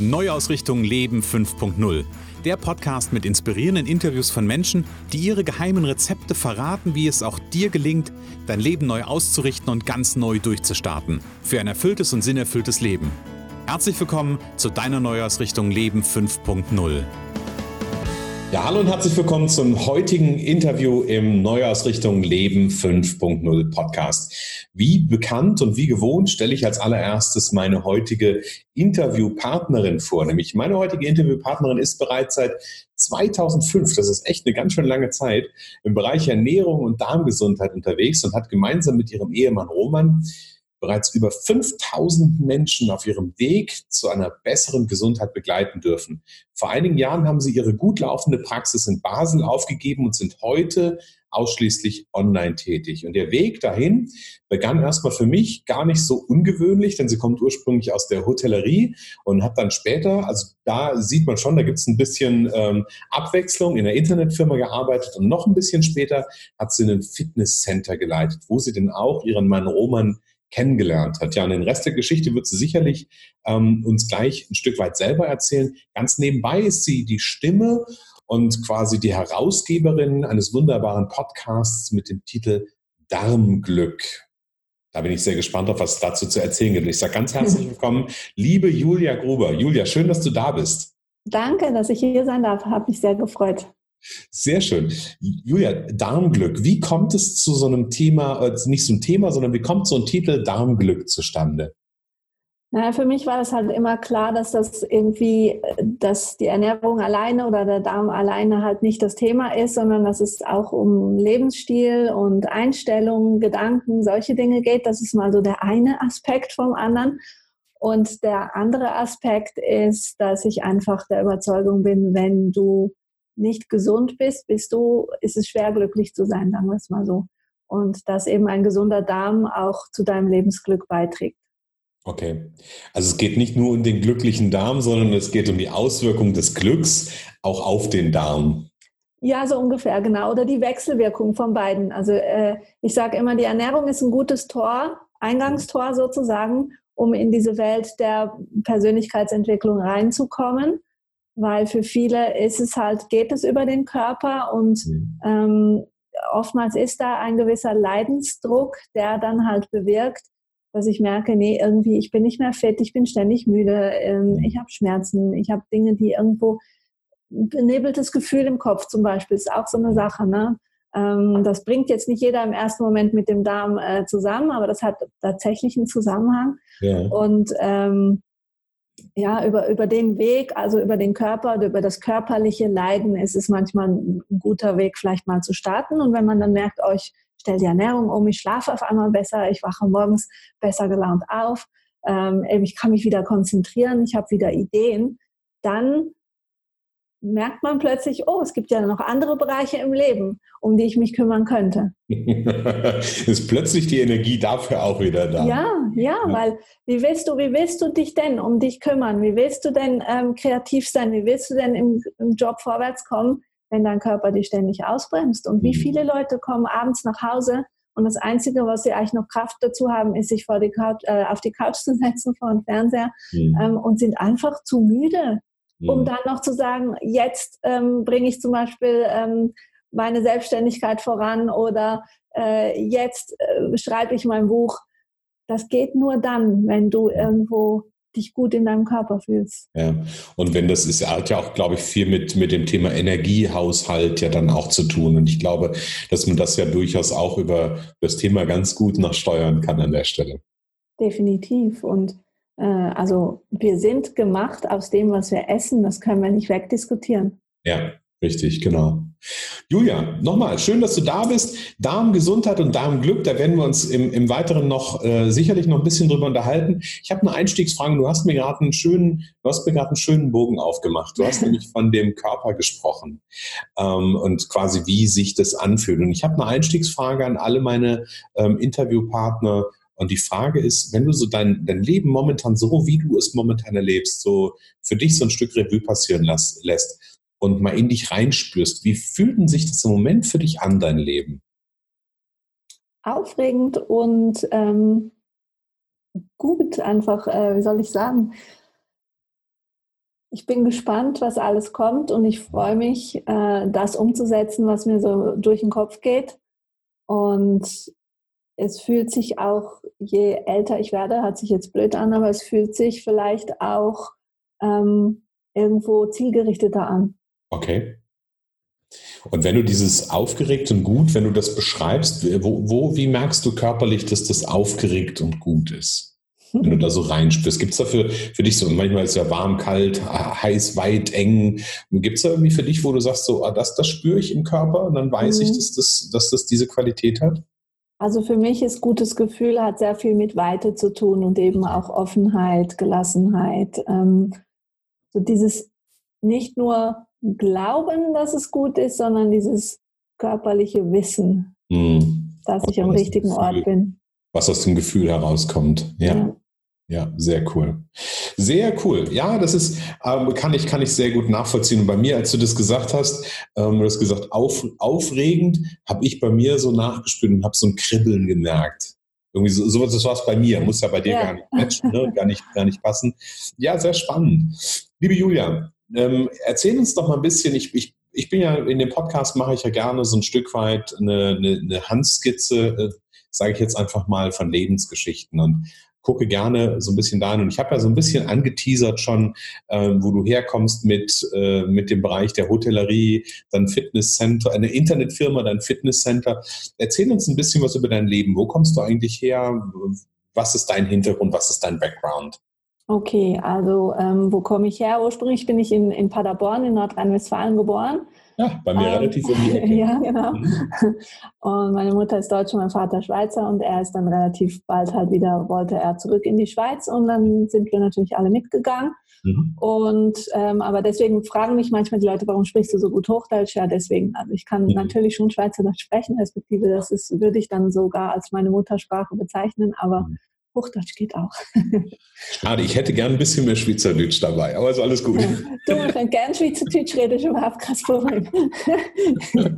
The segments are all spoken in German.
Neuausrichtung Leben 5.0. Der Podcast mit inspirierenden Interviews von Menschen, die ihre geheimen Rezepte verraten, wie es auch dir gelingt, dein Leben neu auszurichten und ganz neu durchzustarten. Für ein erfülltes und sinnerfülltes Leben. Herzlich willkommen zu deiner Neuausrichtung Leben 5.0. Ja, hallo und herzlich willkommen zum heutigen Interview im Neuausrichtung Leben 5.0 Podcast. Wie bekannt und wie gewohnt stelle ich als allererstes meine heutige Interviewpartnerin vor. Nämlich meine heutige Interviewpartnerin ist bereits seit 2005, das ist echt eine ganz schön lange Zeit, im Bereich Ernährung und Darmgesundheit unterwegs und hat gemeinsam mit ihrem Ehemann Roman bereits über 5000 Menschen auf ihrem Weg zu einer besseren Gesundheit begleiten dürfen. Vor einigen Jahren haben sie ihre gut laufende Praxis in Basel aufgegeben und sind heute ausschließlich online tätig. Und der Weg dahin begann erstmal für mich gar nicht so ungewöhnlich, denn sie kommt ursprünglich aus der Hotellerie und hat dann später, also da sieht man schon, da gibt es ein bisschen ähm, Abwechslung, in der Internetfirma gearbeitet und noch ein bisschen später hat sie ein Fitnesscenter geleitet, wo sie denn auch ihren Mann Roman kennengelernt hat. Ja, und den Rest der Geschichte wird sie sicherlich ähm, uns gleich ein Stück weit selber erzählen. Ganz nebenbei ist sie die Stimme und quasi die Herausgeberin eines wunderbaren Podcasts mit dem Titel Darmglück. Da bin ich sehr gespannt auf, was es dazu zu erzählen gibt. Ich sage ganz herzlich willkommen, liebe Julia Gruber. Julia, schön, dass du da bist. Danke, dass ich hier sein darf. Habe mich sehr gefreut. Sehr schön. Julia, Darmglück. Wie kommt es zu so einem Thema, äh, nicht ein Thema, sondern wie kommt so ein Titel Darmglück zustande? Naja, für mich war das halt immer klar, dass das irgendwie, dass die Ernährung alleine oder der Darm alleine halt nicht das Thema ist, sondern dass es auch um Lebensstil und Einstellungen, Gedanken, solche Dinge geht. Das ist mal so der eine Aspekt vom anderen. Und der andere Aspekt ist, dass ich einfach der Überzeugung bin, wenn du nicht gesund bist, bist du, ist es schwer glücklich zu sein, sagen wir es mal so. Und dass eben ein gesunder Darm auch zu deinem Lebensglück beiträgt. Okay. Also es geht nicht nur um den glücklichen Darm, sondern es geht um die Auswirkung des Glücks auch auf den Darm. Ja, so ungefähr, genau. Oder die Wechselwirkung von beiden. Also äh, ich sage immer, die Ernährung ist ein gutes Tor, Eingangstor sozusagen, um in diese Welt der Persönlichkeitsentwicklung reinzukommen weil für viele ist es halt, geht es über den Körper und mhm. ähm, oftmals ist da ein gewisser Leidensdruck, der dann halt bewirkt, dass ich merke, nee, irgendwie, ich bin nicht mehr fit, ich bin ständig müde, ähm, mhm. ich habe Schmerzen, ich habe Dinge, die irgendwo benebeltes Gefühl im Kopf zum Beispiel, ist auch so eine Sache, ne? Ähm, das bringt jetzt nicht jeder im ersten Moment mit dem Darm äh, zusammen, aber das hat tatsächlich einen Zusammenhang. Ja. Und ähm, ja, über, über den Weg, also über den Körper über das körperliche Leiden ist es manchmal ein, guter Weg, vielleicht mal zu starten. Und wenn man dann merkt, oh, ich stelle die Ernährung um, ich schlafe auf einmal besser, ich wache morgens besser gelaunt auf, ähm, ich kann mich wieder konzentrieren, ich habe wieder Ideen, dann merkt man plötzlich, oh, es gibt ja noch andere Bereiche im Leben, um die ich mich kümmern könnte. ist plötzlich die Energie dafür auch wieder da. Ja, ja, ja, weil wie willst du, wie willst du dich denn um dich kümmern? Wie willst du denn ähm, kreativ sein? Wie willst du denn im, im, Job vorwärts kommen, wenn dein Körper dich ständig ausbremst? Und wie mhm. viele Leute kommen abends nach Hause und das Einzige, was sie eigentlich noch Kraft dazu haben, ist, sich vor die Couch, äh, auf die Couch zu setzen vor dem Fernseher mhm. ähm, und sind einfach zu müde um mhm. dann noch zu sagen, jetzt ähm, bringe ich zum Beispiel ähm, meine Selbstständigkeit voran oder äh, jetzt äh, schreibe ich mein Buch. Das geht nur dann, wenn du irgendwo dich gut in deinem Körper fühlst. Ja, und wenn das ist, hat ja auch, glaube ich, viel mit, mit dem Thema Energiehaushalt ja dann auch zu tun. Und ich glaube, dass man das ja durchaus auch über das Thema ganz gut noch steuern kann an der Stelle. Definitiv. Und also wir sind gemacht aus dem, was wir essen. Das können wir nicht wegdiskutieren. Ja, richtig, genau. Julia, nochmal, schön, dass du da bist. Darmgesundheit und Darmglück, da werden wir uns im, im Weiteren noch äh, sicherlich noch ein bisschen drüber unterhalten. Ich habe eine Einstiegsfrage. Du hast mir gerade einen schönen, du hast mir gerade einen schönen Bogen aufgemacht. Du hast nämlich von dem Körper gesprochen ähm, und quasi wie sich das anfühlt. Und ich habe eine Einstiegsfrage an alle meine ähm, Interviewpartner und die Frage ist, wenn du so dein, dein Leben momentan so, wie du es momentan erlebst, so für dich so ein Stück Revue passieren las, lässt und mal in dich reinspürst, wie fühlt denn sich das im Moment für dich an, dein Leben? Aufregend und ähm, gut, einfach, äh, wie soll ich sagen, Ich bin gespannt, was alles kommt und ich freue mich, äh, das umzusetzen, was mir so durch den Kopf geht. Und es fühlt sich auch, je älter ich werde, hat sich jetzt blöd an, aber es fühlt sich vielleicht auch ähm, irgendwo zielgerichteter an. Okay. Und wenn du dieses aufgeregt und gut, wenn du das beschreibst, wo, wo wie merkst du körperlich, dass das aufgeregt und gut ist? Wenn du da so reinspürst, gibt es dafür für dich so, manchmal ist es ja warm, kalt, heiß, weit, eng. Gibt es da irgendwie für dich, wo du sagst, so, ah, das, das spüre ich im Körper und dann weiß mhm. ich, dass das, dass das diese Qualität hat? Also für mich ist gutes Gefühl, hat sehr viel mit Weite zu tun und eben auch Offenheit, Gelassenheit. Ähm, so dieses nicht nur Glauben, dass es gut ist, sondern dieses körperliche Wissen, mhm. dass ich am richtigen Gefühl, Ort bin. Was aus dem Gefühl herauskommt. Ja. ja. Ja. sehr cool. Sehr cool. Ja, das ist, ähm, kann, ich, kann ich sehr gut nachvollziehen. Und bei mir, als du das gesagt hast, ähm, du hast gesagt, auf, aufregend, habe ich bei mir so nachgespürt und habe so ein Kribbeln gemerkt. Irgendwie so, sowas, das war es bei mir, muss ja bei dir ja. gar nicht matchen, ne? gar, nicht, gar nicht passen. Ja, sehr spannend. Liebe Julia, ähm, erzähl uns doch mal ein bisschen, ich, ich, ich bin ja in dem Podcast, mache ich ja gerne so ein Stück weit eine, eine, eine Handskizze, äh, sage ich jetzt einfach mal, von Lebensgeschichten und gucke gerne so ein bisschen dahin. Und ich habe ja so ein bisschen angeteasert schon, äh, wo du herkommst mit, äh, mit dem Bereich der Hotellerie, dann Fitnesscenter, eine Internetfirma, dein Fitnesscenter. Erzähl uns ein bisschen was über dein Leben. Wo kommst du eigentlich her? Was ist dein Hintergrund? Was ist dein Background? Okay, also ähm, wo komme ich her? Ursprünglich bin ich in, in Paderborn in Nordrhein-Westfalen geboren. Ja, bei mir ähm, relativ um die Ecke. ja, genau. Mhm. Und meine Mutter ist Deutsche, mein Vater Schweizer und er ist dann relativ bald halt wieder, wollte er zurück in die Schweiz und dann sind wir natürlich alle mitgegangen. Mhm. Und ähm, aber deswegen fragen mich manchmal die Leute, warum sprichst du so gut Hochdeutsch? Ja, deswegen. Also ich kann mhm. natürlich schon Schweizerdeutsch sprechen, respektive das ist, würde ich dann sogar als meine Muttersprache bezeichnen, aber mhm. Hochdeutsch geht auch. Schade, ich hätte gern ein bisschen mehr Schweizerdeutsch dabei, aber ist alles gut. Ja, du, wenn gern Schweizerdeutsch rede, ist überhaupt kein Problem.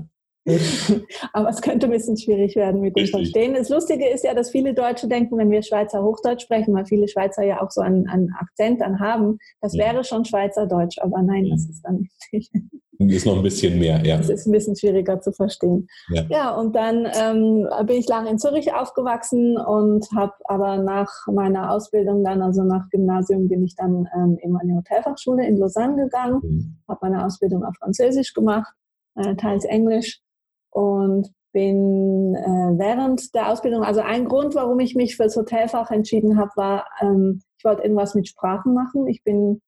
aber es könnte ein bisschen schwierig werden mit dem Richtig. Verstehen. Das Lustige ist ja, dass viele Deutsche denken, wenn wir Schweizer Hochdeutsch sprechen, weil viele Schweizer ja auch so einen, einen Akzent dann haben, das ja. wäre schon Schweizerdeutsch, aber nein, das ist dann nicht. Ist noch ein bisschen mehr, ja. Das ist ein bisschen schwieriger zu verstehen. Ja, ja und dann ähm, bin ich lange in Zürich aufgewachsen und habe aber nach meiner Ausbildung dann, also nach Gymnasium, bin ich dann ähm, in meine Hotelfachschule in Lausanne gegangen, mhm. habe meine Ausbildung auf Französisch gemacht, äh, teils Englisch und bin äh, während der Ausbildung, also ein Grund, warum ich mich fürs Hotelfach entschieden habe, war, ähm, ich wollte irgendwas mit Sprachen machen. Ich bin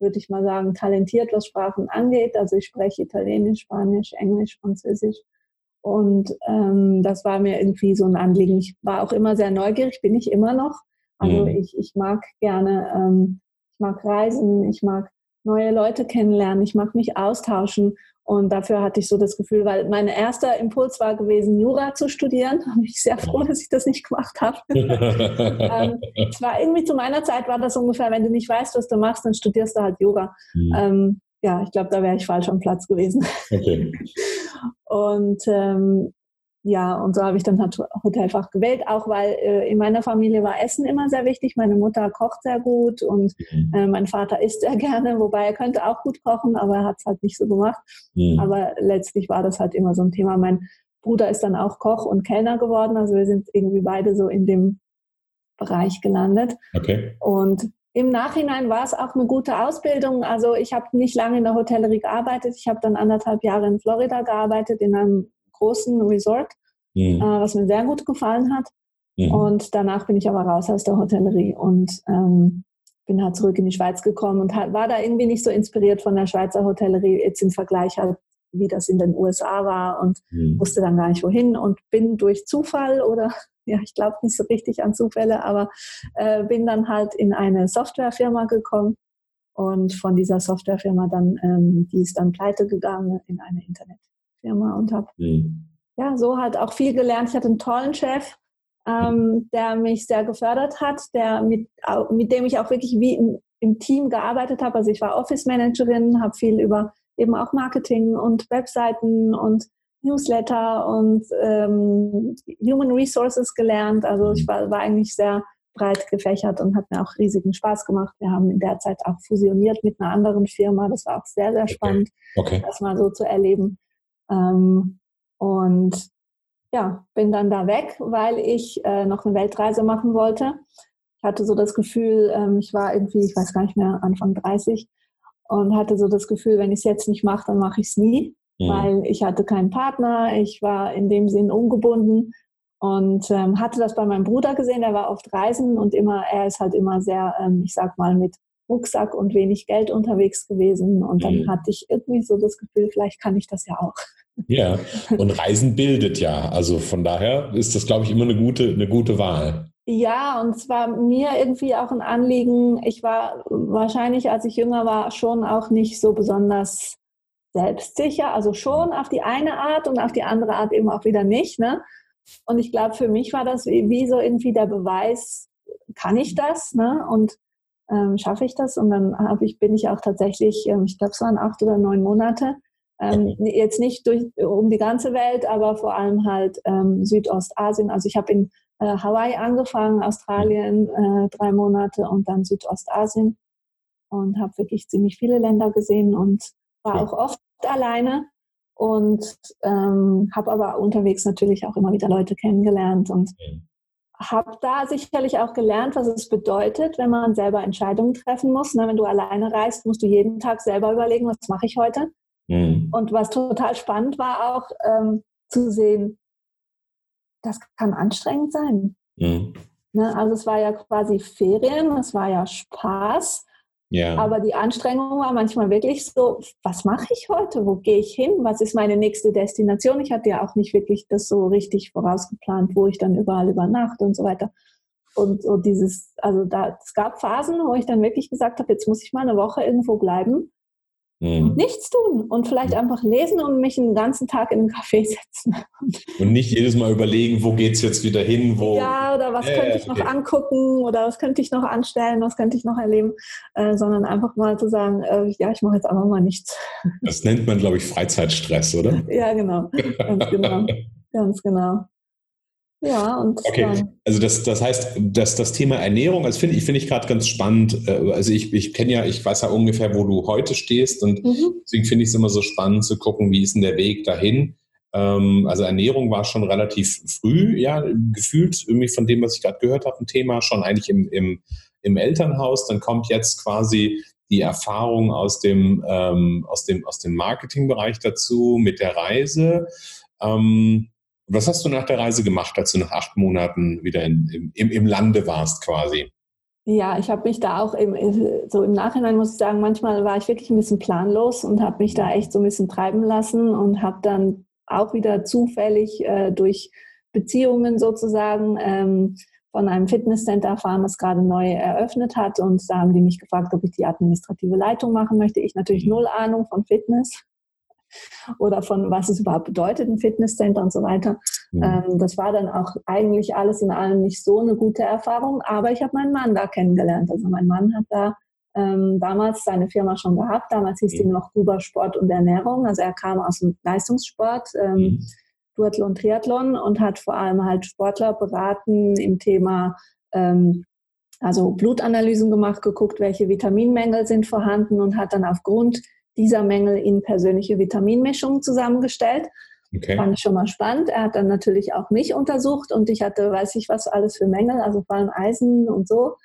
würde ich mal sagen, talentiert, was Sprachen angeht. Also ich spreche Italienisch, Spanisch, Englisch, Französisch. Und ähm, das war mir irgendwie so ein Anliegen. Ich war auch immer sehr neugierig, bin ich immer noch. Also mhm. ich, ich mag gerne, ähm, ich mag reisen, ich mag neue Leute kennenlernen, ich mag mich austauschen. Und dafür hatte ich so das Gefühl, weil mein erster Impuls war gewesen, Jura zu studieren. Da bin ich sehr froh, dass ich das nicht gemacht habe. ähm, es war irgendwie zu meiner Zeit war das ungefähr, wenn du nicht weißt, was du machst, dann studierst du halt Jura. Mhm. Ähm, ja, ich glaube, da wäre ich falsch am Platz gewesen. Okay. Und ähm, ja, und so habe ich dann Hotelfach gewählt, auch weil äh, in meiner Familie war Essen immer sehr wichtig. Meine Mutter kocht sehr gut und mhm. äh, mein Vater isst sehr gerne, wobei er könnte auch gut kochen, aber er hat es halt nicht so gemacht. Mhm. Aber letztlich war das halt immer so ein Thema. Mein Bruder ist dann auch Koch und Kellner geworden, also wir sind irgendwie beide so in dem Bereich gelandet. Okay. Und im Nachhinein war es auch eine gute Ausbildung. Also ich habe nicht lange in der Hotellerie gearbeitet. Ich habe dann anderthalb Jahre in Florida gearbeitet, in einem großen Resort, mhm. äh, was mir sehr gut gefallen hat. Mhm. Und danach bin ich aber raus aus der Hotellerie und ähm, bin halt zurück in die Schweiz gekommen und halt, war da irgendwie nicht so inspiriert von der Schweizer Hotellerie jetzt im Vergleich halt, wie das in den USA war und mhm. wusste dann gar nicht wohin und bin durch Zufall oder ja, ich glaube nicht so richtig an Zufälle, aber äh, bin dann halt in eine Softwarefirma gekommen und von dieser Softwarefirma dann, ähm, die ist dann pleite gegangen in eine Internet. Firma und habe mhm. ja so halt auch viel gelernt. Ich hatte einen tollen Chef, ähm, der mich sehr gefördert hat, der mit, mit dem ich auch wirklich wie im, im Team gearbeitet habe. Also ich war Office Managerin, habe viel über eben auch Marketing und Webseiten und Newsletter und ähm, Human Resources gelernt. Also ich mhm. war, war eigentlich sehr breit gefächert und hat mir auch riesigen Spaß gemacht. Wir haben in der Zeit auch fusioniert mit einer anderen Firma. Das war auch sehr, sehr spannend, okay. Okay. das mal so zu erleben. Ähm, und ja, bin dann da weg, weil ich äh, noch eine Weltreise machen wollte. Ich hatte so das Gefühl, ähm, ich war irgendwie, ich weiß gar nicht mehr, Anfang 30 und hatte so das Gefühl, wenn ich es jetzt nicht mache, dann mache ich es nie, mhm. weil ich hatte keinen Partner, ich war in dem Sinn ungebunden und ähm, hatte das bei meinem Bruder gesehen, der war oft reisen und immer, er ist halt immer sehr, ähm, ich sag mal, mit Rucksack und wenig Geld unterwegs gewesen. Und dann mhm. hatte ich irgendwie so das Gefühl, vielleicht kann ich das ja auch. Ja, und Reisen bildet ja. Also von daher ist das, glaube ich, immer eine gute, eine gute Wahl. Ja, und es war mir irgendwie auch ein Anliegen. Ich war wahrscheinlich, als ich jünger war, schon auch nicht so besonders selbstsicher. Also schon auf die eine Art und auf die andere Art eben auch wieder nicht. Ne? Und ich glaube, für mich war das wie so irgendwie der Beweis, kann ich das? Ne? Und ähm, schaffe ich das? Und dann ich, bin ich auch tatsächlich, ähm, ich glaube, es waren acht oder neun Monate, ähm, jetzt nicht durch, um die ganze Welt, aber vor allem halt ähm, Südostasien. Also ich habe in äh, Hawaii angefangen, Australien äh, drei Monate und dann Südostasien und habe wirklich ziemlich viele Länder gesehen und war ja. auch oft alleine und ähm, habe aber unterwegs natürlich auch immer wieder Leute kennengelernt und ja. Habe da sicherlich auch gelernt, was es bedeutet, wenn man selber Entscheidungen treffen muss. Ne, wenn du alleine reist, musst du jeden Tag selber überlegen, was mache ich heute. Mhm. Und was total spannend war auch ähm, zu sehen, das kann anstrengend sein. Mhm. Ne, also es war ja quasi Ferien, es war ja Spaß. Ja. Aber die Anstrengung war manchmal wirklich so, was mache ich heute? Wo gehe ich hin? Was ist meine nächste Destination? Ich hatte ja auch nicht wirklich das so richtig vorausgeplant, wo ich dann überall übernachte und so weiter. Und so dieses, also da, es gab Phasen, wo ich dann wirklich gesagt habe, jetzt muss ich mal eine Woche irgendwo bleiben Mhm. Nichts tun und vielleicht einfach lesen und mich den ganzen Tag in den Café setzen. Und nicht jedes Mal überlegen, wo geht es jetzt wieder hin, wo. Ja, oder was äh, könnte ich noch angucken oder was könnte ich noch anstellen, was könnte ich noch erleben, äh, sondern einfach mal zu sagen, äh, ja, ich mache jetzt einfach mal nichts. Das nennt man, glaube ich, Freizeitstress, oder? ja, genau. Ganz genau. Ganz genau. Ja, und okay. Dann. Also das, das heißt, dass das Thema Ernährung, also finde ich, finde ich gerade ganz spannend. Äh, also ich, ich kenne ja, ich weiß ja ungefähr, wo du heute stehst und mhm. deswegen finde ich es immer so spannend zu gucken, wie ist denn der Weg dahin. Ähm, also Ernährung war schon relativ früh, ja, gefühlt irgendwie von dem, was ich gerade gehört habe, ein Thema schon eigentlich im, im, im Elternhaus. Dann kommt jetzt quasi die Erfahrung aus dem, ähm, aus dem, aus dem Marketingbereich dazu mit der Reise. Ähm, was hast du nach der Reise gemacht, als du nach acht Monaten wieder in, im, im Lande warst quasi? Ja, ich habe mich da auch im, so im Nachhinein muss ich sagen, manchmal war ich wirklich ein bisschen planlos und habe mich da echt so ein bisschen treiben lassen und habe dann auch wieder zufällig äh, durch Beziehungen sozusagen ähm, von einem Fitnesscenter erfahren, das gerade neu eröffnet hat. Und da haben die mich gefragt, ob ich die administrative Leitung machen möchte. Ich natürlich mhm. null Ahnung von Fitness oder von was es überhaupt bedeutet, ein Fitnesscenter und so weiter. Mhm. Ähm, das war dann auch eigentlich alles in allem nicht so eine gute Erfahrung, aber ich habe meinen Mann da kennengelernt. Also mein Mann hat da ähm, damals seine Firma schon gehabt. Damals hieß mhm. die noch Gruber Sport und Ernährung. Also er kam aus dem Leistungssport. Ähm, mhm. Duathlon, Triathlon und hat vor allem halt Sportler beraten im Thema ähm, also Blutanalysen gemacht, geguckt, welche Vitaminmängel sind vorhanden und hat dann aufgrund dieser Mängel in persönliche Vitaminmischungen zusammengestellt. Okay. Fand ich schon mal spannend. Er hat dann natürlich auch mich untersucht und ich hatte, weiß ich was, alles für Mängel, also vor allem Eisen und so.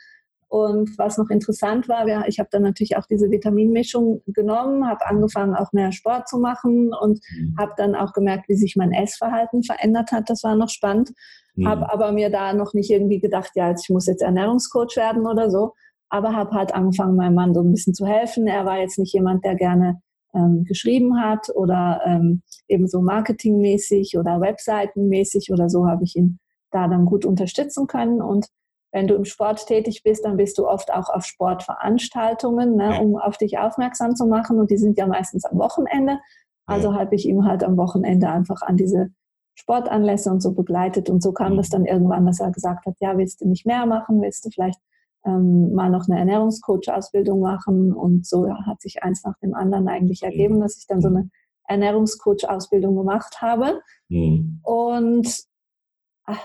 Und was noch interessant war, ich habe dann natürlich auch diese Vitaminmischung genommen, habe angefangen auch mehr Sport zu machen und mhm. habe dann auch gemerkt, wie sich mein Essverhalten verändert hat. Das war noch spannend. Mhm. Habe aber mir da noch nicht irgendwie gedacht, ja, ich muss jetzt Ernährungscoach werden oder so, aber habe halt angefangen, meinem Mann so ein bisschen zu helfen. Er war jetzt nicht jemand, der gerne ähm, geschrieben hat oder ähm, eben so marketingmäßig oder webseitenmäßig oder so habe ich ihn da dann gut unterstützen können. Und wenn du im Sport tätig bist, dann bist du oft auch auf Sportveranstaltungen, ne, um auf dich aufmerksam zu machen. Und die sind ja meistens am Wochenende. Also habe ich ihm halt am Wochenende einfach an diese Sportanlässe und so begleitet. Und so kam mhm. das dann irgendwann, dass er gesagt hat, ja, willst du nicht mehr machen? Willst du vielleicht ähm, mal noch eine Ernährungscoach-Ausbildung machen und so hat sich eins nach dem anderen eigentlich mhm. ergeben, dass ich dann so eine Ernährungscoach-Ausbildung gemacht habe. Mhm. Und ach,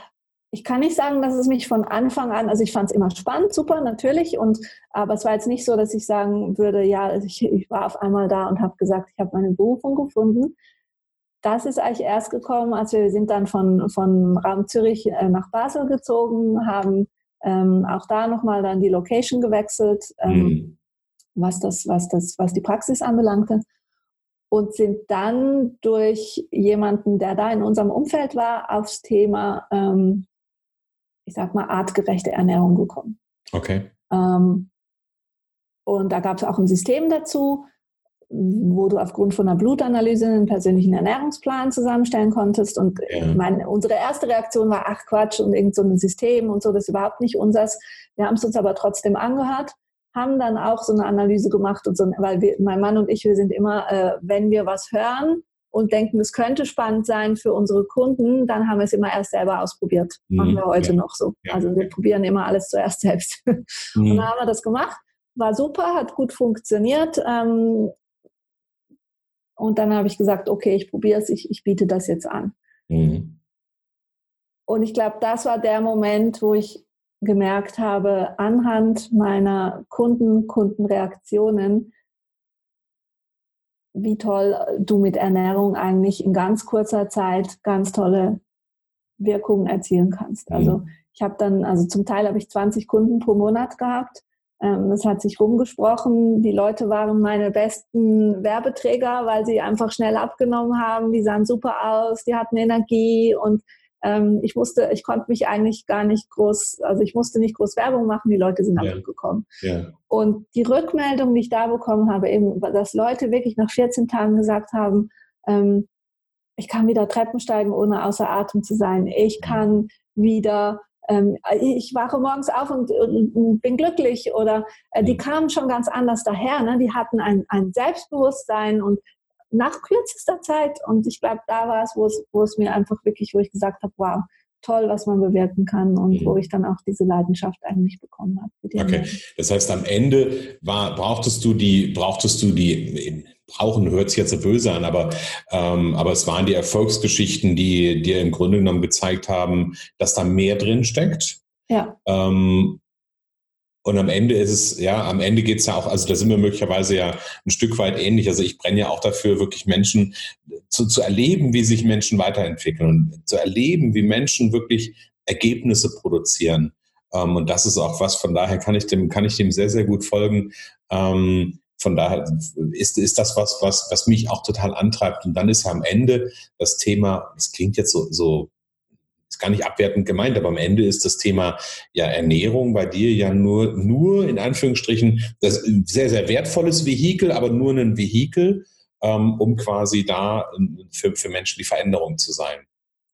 ich kann nicht sagen, dass es mich von Anfang an, also ich fand es immer spannend, super, natürlich, und aber es war jetzt nicht so, dass ich sagen würde, ja, also ich, ich war auf einmal da und habe gesagt, ich habe meine Berufung gefunden. Das ist eigentlich erst gekommen, als wir sind dann von, von Raum Zürich äh, nach Basel gezogen, haben ähm, auch da nochmal dann die Location gewechselt, ähm, mhm. was, das, was, das, was die Praxis anbelangte und sind dann durch jemanden, der da in unserem Umfeld war, aufs Thema ähm, ich sag mal, artgerechte Ernährung gekommen. Okay. Ähm, und da gab es auch ein System dazu, wo du aufgrund von einer Blutanalyse einen persönlichen Ernährungsplan zusammenstellen konntest. Und ja. meine, unsere erste Reaktion war, ach Quatsch, und irgend so ein System und so, das ist überhaupt nicht unseres. Wir haben es uns aber trotzdem angehört, haben dann auch so eine Analyse gemacht und so, weil wir, mein Mann und ich, wir sind immer, äh, wenn wir was hören, und denken, es könnte spannend sein für unsere Kunden, dann haben wir es immer erst selber ausprobiert. Mhm. Machen wir heute ja. noch so. Ja. Also wir probieren immer alles zuerst selbst. Mhm. Und dann haben wir das gemacht. War super, hat gut funktioniert. Ähm, und dann habe ich gesagt, okay, ich probiere es, ich, ich biete das jetzt an. Mhm. Und ich glaube, das war der Moment, wo ich gemerkt habe, anhand meiner Kunden, Kundenreaktionen, wie toll du mit Ernährung eigentlich in ganz kurzer Zeit ganz tolle Wirkungen erzielen kannst. Also mhm. ich habe dann, also zum Teil habe ich 20 Kunden pro Monat gehabt. Ähm, das hat sich rumgesprochen. Die Leute waren meine besten Werbeträger, weil sie einfach schnell abgenommen haben. Die sahen super aus, die hatten Energie und ähm, ich musste, ich konnte mich eigentlich gar nicht groß, also ich musste nicht groß Werbung machen, die Leute sind ja. gekommen. Ja. Und die Rückmeldung, die ich da bekommen habe, eben, dass Leute wirklich nach 14 Tagen gesagt haben, ähm, ich kann wieder Treppen steigen, ohne außer Atem zu sein. Ich kann wieder ich wache morgens auf und, und, bin glücklich oder äh, die kamen schon ganz anders daher. Ne? Die hatten ein, ein Selbstbewusstsein und nach kürzester Zeit. Und ich glaube, da war es, wo es, wo es mir einfach wirklich, wo ich gesagt habe, wow, toll, was man bewirken kann und mhm. wo ich dann auch diese Leidenschaft eigentlich bekommen habe. Okay, das heißt, am Ende war, brauchtest du die, brauchtest du die, brauchen hört sich jetzt böse an, aber, ähm, aber es waren die Erfolgsgeschichten, die dir im Grunde genommen gezeigt haben, dass da mehr drin steckt. Ja. Ähm, und am Ende ist es, ja, am Ende geht es ja auch, also da sind wir möglicherweise ja ein Stück weit ähnlich. Also ich brenne ja auch dafür, wirklich Menschen zu, zu erleben, wie sich Menschen weiterentwickeln und zu erleben, wie Menschen wirklich Ergebnisse produzieren. Ähm, und das ist auch was, von daher kann ich dem, kann ich dem sehr, sehr gut folgen. Ähm, von daher ist, ist das was, was, was mich auch total antreibt. Und dann ist ja am Ende das Thema, das klingt jetzt so, so ist gar nicht abwertend gemeint, aber am Ende ist das Thema ja Ernährung bei dir ja nur, nur in Anführungsstrichen das sehr, sehr wertvolles Vehikel, aber nur ein Vehikel, ähm, um quasi da für, für Menschen die Veränderung zu sein.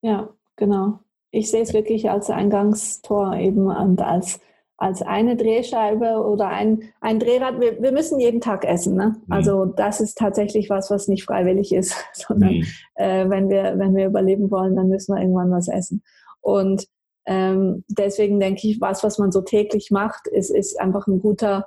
Ja, genau. Ich sehe es wirklich als Eingangstor eben und als, als eine Drehscheibe oder ein, ein Drehrad. Wir, wir müssen jeden Tag essen. Ne? Mhm. Also das ist tatsächlich was, was nicht freiwillig ist, sondern mhm. äh, wenn, wir, wenn wir überleben wollen, dann müssen wir irgendwann was essen. Und ähm, deswegen denke ich, was, was man so täglich macht, ist, ist einfach ein guter,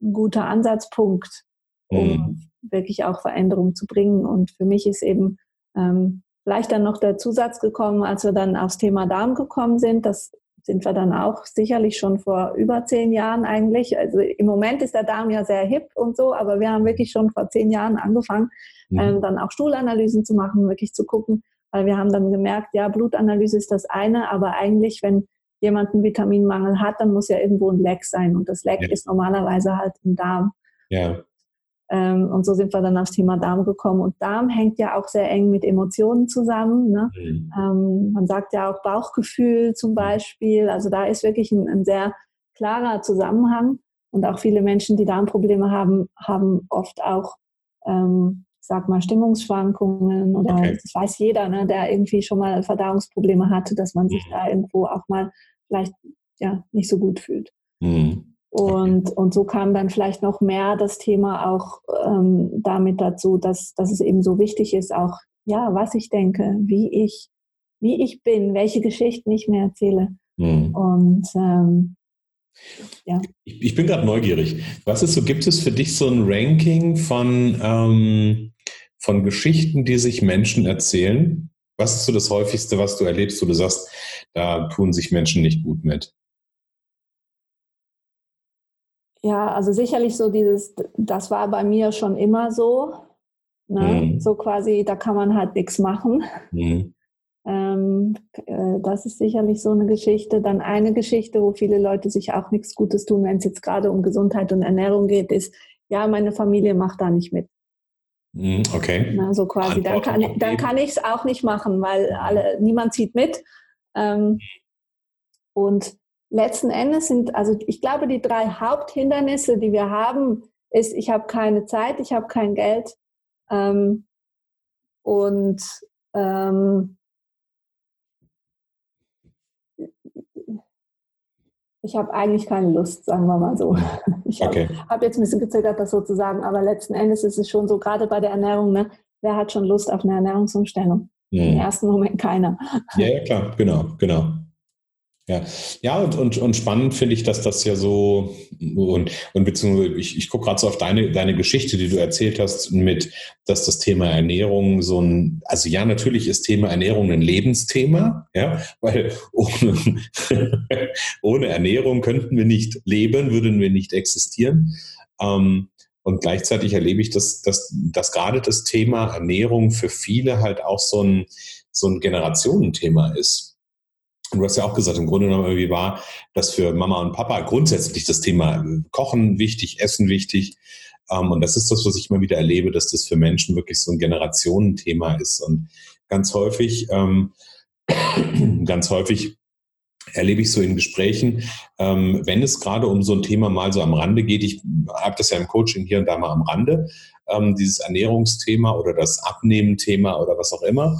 guter Ansatzpunkt, um mhm. wirklich auch Veränderung zu bringen. Und für mich ist eben ähm, vielleicht dann noch der Zusatz gekommen, als wir dann aufs Thema Darm gekommen sind. Das sind wir dann auch sicherlich schon vor über zehn Jahren eigentlich. Also im Moment ist der Darm ja sehr hip und so, aber wir haben wirklich schon vor zehn Jahren angefangen, mhm. ähm, dann auch Stuhlanalysen zu machen, wirklich zu gucken, weil wir haben dann gemerkt, ja, Blutanalyse ist das eine, aber eigentlich, wenn jemand einen Vitaminmangel hat, dann muss ja irgendwo ein Leck sein. Und das Leck ja. ist normalerweise halt im Darm. Ja. Ähm, und so sind wir dann aufs Thema Darm gekommen. Und Darm hängt ja auch sehr eng mit Emotionen zusammen. Ne? Mhm. Ähm, man sagt ja auch Bauchgefühl zum Beispiel. Also da ist wirklich ein, ein sehr klarer Zusammenhang. Und auch viele Menschen, die Darmprobleme haben, haben oft auch ähm, sag mal, Stimmungsschwankungen oder okay. das weiß jeder, ne, der irgendwie schon mal Verdauungsprobleme hatte, dass man sich mhm. da irgendwo auch mal vielleicht ja nicht so gut fühlt. Mhm. Und, und so kam dann vielleicht noch mehr das Thema auch ähm, damit dazu, dass, dass es eben so wichtig ist, auch ja, was ich denke, wie ich, wie ich bin, welche Geschichten ich mir erzähle. Mhm. Und ähm, ja. Ich, ich bin gerade neugierig. Was ist so, gibt es für dich so ein Ranking von ähm, von Geschichten, die sich Menschen erzählen? Was ist so das häufigste, was du erlebst, wo du sagst, da tun sich Menschen nicht gut mit. Ja, also sicherlich so dieses, das war bei mir schon immer so. Ne? Mhm. So quasi, da kann man halt nichts machen. Mhm. Ähm, äh, das ist sicherlich so eine Geschichte. Dann eine Geschichte, wo viele Leute sich auch nichts Gutes tun, wenn es jetzt gerade um Gesundheit und Ernährung geht, ist, ja, meine Familie macht da nicht mit. Mhm, okay. Na, so quasi, dann kann, dann kann ich es auch nicht machen, weil alle, niemand zieht mit. Ähm, und letzten Endes sind, also ich glaube, die drei Haupthindernisse, die wir haben, ist, ich habe keine Zeit, ich habe kein Geld ähm, und ähm, ich habe eigentlich keine Lust, sagen wir mal so. Ich habe okay. hab jetzt ein bisschen gezögert, das sozusagen, aber letzten Endes ist es schon so, gerade bei der Ernährung, ne, wer hat schon Lust auf eine Ernährungsumstellung? Mhm. Im ersten Moment keiner. Ja, ja, klar, genau, genau. Ja, ja und, und, und spannend finde ich, dass das ja so, und, und beziehungsweise ich, ich gucke gerade so auf deine, deine Geschichte, die du erzählt hast, mit, dass das Thema Ernährung so ein, also ja, natürlich ist Thema Ernährung ein Lebensthema, ja, weil ohne, ohne Ernährung könnten wir nicht leben, würden wir nicht existieren. Ähm, und gleichzeitig erlebe ich, dass, dass, dass gerade das Thema Ernährung für viele halt auch so ein, so ein Generationenthema ist. Du hast ja auch gesagt, im Grunde genommen irgendwie war das für Mama und Papa grundsätzlich das Thema Kochen wichtig, Essen wichtig. Ähm, und das ist das, was ich immer wieder erlebe, dass das für Menschen wirklich so ein Generationenthema ist. Und ganz häufig, ähm, ganz häufig erlebe ich so in Gesprächen, ähm, wenn es gerade um so ein Thema mal so am Rande geht, ich habe das ja im Coaching hier und da mal am Rande, dieses Ernährungsthema oder das Abnehmen-Thema oder was auch immer,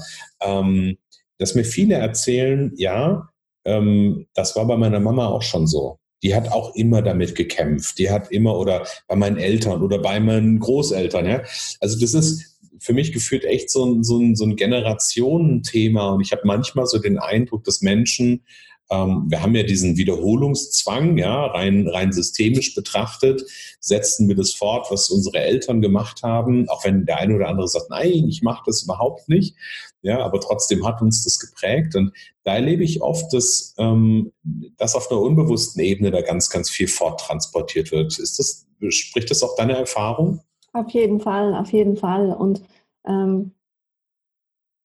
dass mir viele erzählen, ja, ähm, das war bei meiner Mama auch schon so. Die hat auch immer damit gekämpft. Die hat immer oder bei meinen Eltern oder bei meinen Großeltern. Ja? Also das ist für mich gefühlt echt so ein, so ein, so ein Generationenthema. Und ich habe manchmal so den Eindruck, dass Menschen ähm, wir haben ja diesen Wiederholungszwang, ja, rein, rein systemisch betrachtet, setzen wir das fort, was unsere Eltern gemacht haben, auch wenn der eine oder andere sagt, nein, ich mache das überhaupt nicht. Ja, aber trotzdem hat uns das geprägt. Und da erlebe ich oft, dass, ähm, dass auf einer unbewussten Ebene da ganz, ganz viel forttransportiert wird. Ist das, spricht das auch deine Erfahrung? Auf jeden Fall, auf jeden Fall. Und ähm,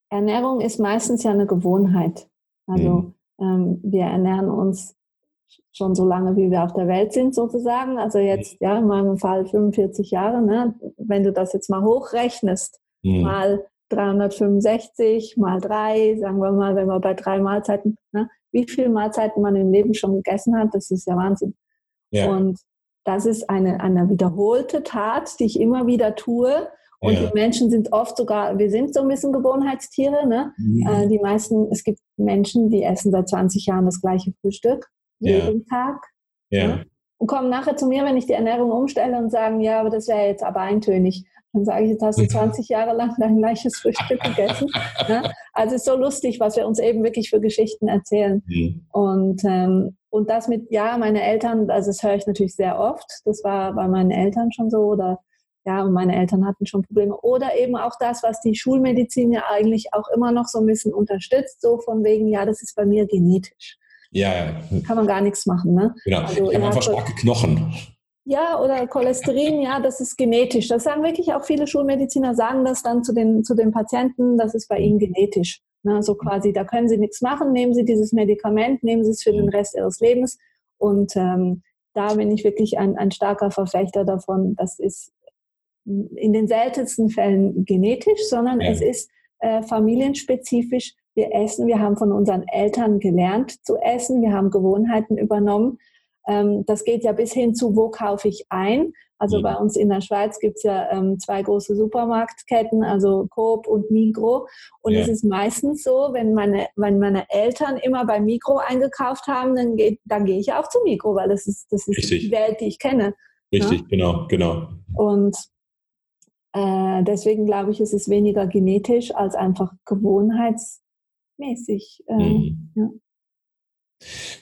Ernährung ist meistens ja eine Gewohnheit. Also mhm. Ähm, wir ernähren uns schon so lange, wie wir auf der Welt sind, sozusagen. Also jetzt, ja, in meinem Fall 45 Jahre. Ne? Wenn du das jetzt mal hochrechnest, mhm. mal 365 mal drei, sagen wir mal, wenn wir bei drei Mahlzeiten, ne? wie viele Mahlzeiten man im Leben schon gegessen hat, das ist ja Wahnsinn. Ja. Und das ist eine, eine wiederholte Tat, die ich immer wieder tue. Und ja. die Menschen sind oft sogar, wir sind so ein bisschen Gewohnheitstiere. Ne? Mhm. Äh, die meisten, es gibt Menschen, die essen seit 20 Jahren das gleiche Frühstück, ja. jeden Tag. Ja. Ne? Und kommen nachher zu mir, wenn ich die Ernährung umstelle und sagen, ja, aber das wäre jetzt aber eintönig. Dann sage ich, jetzt hast du 20 Jahre lang dein gleiches Frühstück gegessen. Ne? Also es ist so lustig, was wir uns eben wirklich für Geschichten erzählen. Mhm. Und, ähm, und das mit, ja, meine Eltern, also das höre ich natürlich sehr oft. Das war bei meinen Eltern schon so oder ja, und meine Eltern hatten schon Probleme. Oder eben auch das, was die Schulmedizin ja eigentlich auch immer noch so ein bisschen unterstützt, so von wegen, ja, das ist bei mir genetisch. Ja, ja. Kann man gar nichts machen, ne? Genau. Also, ich habe einfach starke Knochen. Ja, oder Cholesterin, ja, das ist genetisch. Das sagen wirklich auch viele Schulmediziner, sagen das dann zu den, zu den Patienten, das ist bei ihnen genetisch. Ne, so quasi, da können sie nichts machen, nehmen sie dieses Medikament, nehmen sie es für den Rest ihres Lebens. Und ähm, da bin ich wirklich ein, ein starker Verfechter davon. Das ist in den seltensten Fällen genetisch, sondern ja. es ist äh, familienspezifisch. Wir essen, wir haben von unseren Eltern gelernt zu essen, wir haben Gewohnheiten übernommen. Ähm, das geht ja bis hin zu, wo kaufe ich ein? Also mhm. bei uns in der Schweiz gibt es ja ähm, zwei große Supermarktketten, also Coop und Migro. Und ja. es ist meistens so, wenn meine, wenn meine Eltern immer bei Migro eingekauft haben, dann, geht, dann gehe ich auch zu Migro, weil das ist, das ist die Welt, die ich kenne. Richtig, ja? genau, genau. Und äh, deswegen glaube ich, es ist weniger genetisch als einfach gewohnheitsmäßig. Äh, mhm. ja.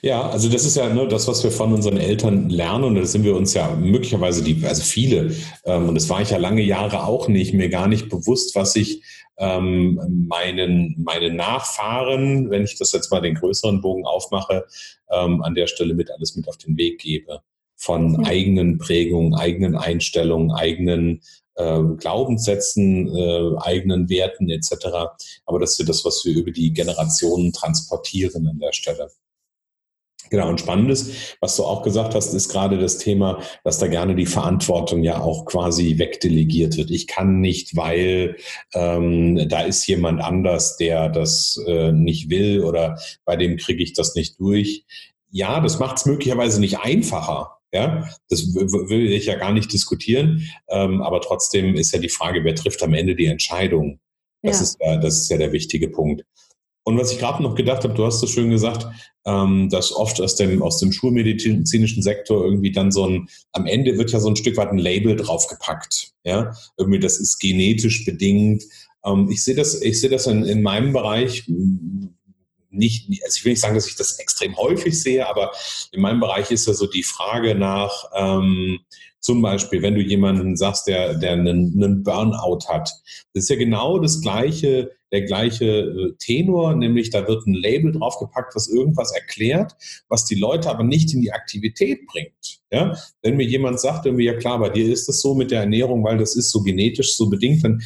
Ja, also das ist ja ne, das, was wir von unseren Eltern lernen und da sind wir uns ja möglicherweise die, also viele, ähm, und das war ich ja lange Jahre auch nicht, mir gar nicht bewusst, was ich ähm, meinen, meinen Nachfahren, wenn ich das jetzt mal den größeren Bogen aufmache, ähm, an der Stelle mit alles mit auf den Weg gebe. Von ja. eigenen Prägungen, eigenen Einstellungen, eigenen äh, Glaubenssätzen, äh, eigenen Werten etc. Aber das ist ja das, was wir über die Generationen transportieren an der Stelle. Genau, und spannendes, was du auch gesagt hast, ist gerade das Thema, dass da gerne die Verantwortung ja auch quasi wegdelegiert wird. Ich kann nicht, weil ähm, da ist jemand anders, der das äh, nicht will oder bei dem kriege ich das nicht durch. Ja, das macht es möglicherweise nicht einfacher. Ja, das will ich ja gar nicht diskutieren. Ähm, aber trotzdem ist ja die Frage, wer trifft am Ende die Entscheidung? Das, ja. ist, ja, das ist ja der wichtige Punkt. Und was ich gerade noch gedacht habe, du hast es schön gesagt, ähm, dass oft aus dem, aus dem schulmedizinischen Sektor irgendwie dann so ein, am Ende wird ja so ein Stück weit ein Label draufgepackt. Ja, irgendwie das ist genetisch bedingt. Ähm, ich sehe das, ich sehe das in, in meinem Bereich nicht, also ich will nicht sagen, dass ich das extrem häufig sehe, aber in meinem Bereich ist ja so die Frage nach, ähm, zum Beispiel, wenn du jemanden sagst, der, der einen, einen Burnout hat, das ist ja genau das gleiche, der gleiche äh, Tenor, nämlich da wird ein Label draufgepackt, was irgendwas erklärt, was die Leute aber nicht in die Aktivität bringt. Ja? Wenn mir jemand sagt, irgendwie, ja klar, bei dir ist das so mit der Ernährung, weil das ist so genetisch so bedingt, dann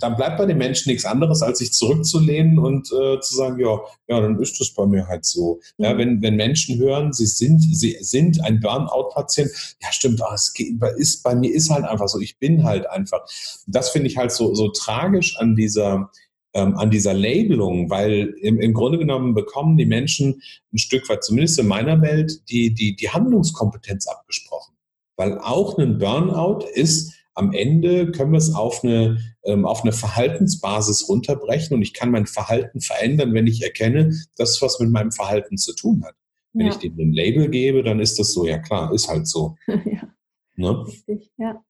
dann bleibt bei den Menschen nichts anderes, als sich zurückzulehnen und äh, zu sagen, ja, ja, dann ist das bei mir halt so. Mhm. Ja, wenn, wenn Menschen hören, sie sind, sie sind ein Burnout-Patient, ja, stimmt, oh, es geht, ist, bei mir ist halt einfach so, ich bin halt einfach. Das finde ich halt so, so tragisch an dieser, ähm, an dieser Labelung, weil im, im Grunde genommen bekommen die Menschen ein Stück weit, zumindest in meiner Welt, die, die, die Handlungskompetenz abgesprochen. Weil auch ein Burnout ist am Ende können wir es auf eine, ähm, auf eine Verhaltensbasis runterbrechen und ich kann mein Verhalten verändern, wenn ich erkenne, dass was mit meinem Verhalten zu tun hat. Wenn ja. ich dem ein Label gebe, dann ist das so, ja klar, ist halt so. ja. Ne? Richtig, ja.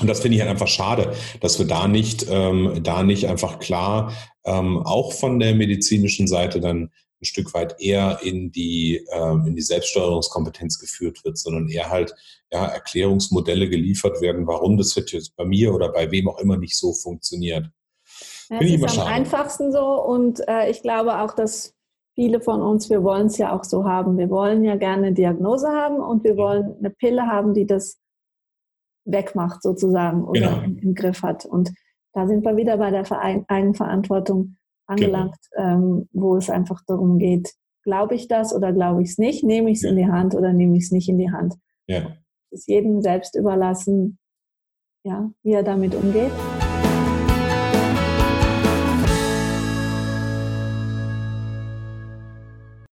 Und das finde ich halt einfach schade, dass wir da nicht, ähm, da nicht einfach klar ähm, auch von der medizinischen Seite dann ein Stück weit eher in die, äh, in die Selbststeuerungskompetenz geführt wird, sondern eher halt ja, Erklärungsmodelle geliefert werden, warum das jetzt bei mir oder bei wem auch immer nicht so funktioniert. Ja, es ist am schade. einfachsten so und äh, ich glaube auch, dass viele von uns, wir wollen es ja auch so haben. Wir wollen ja gerne eine Diagnose haben und wir wollen eine Pille haben, die das wegmacht sozusagen oder genau. im, Griff hat. Und da sind wir wieder bei der Eigenverantwortung angelangt, genau. ähm, wo es einfach darum geht, glaube ich das oder glaube ich es nicht, nehme ich es ja. in die Hand oder nehme ich es nicht in die Hand. Ja. Es ist jedem selbst überlassen, ja, wie er damit umgeht.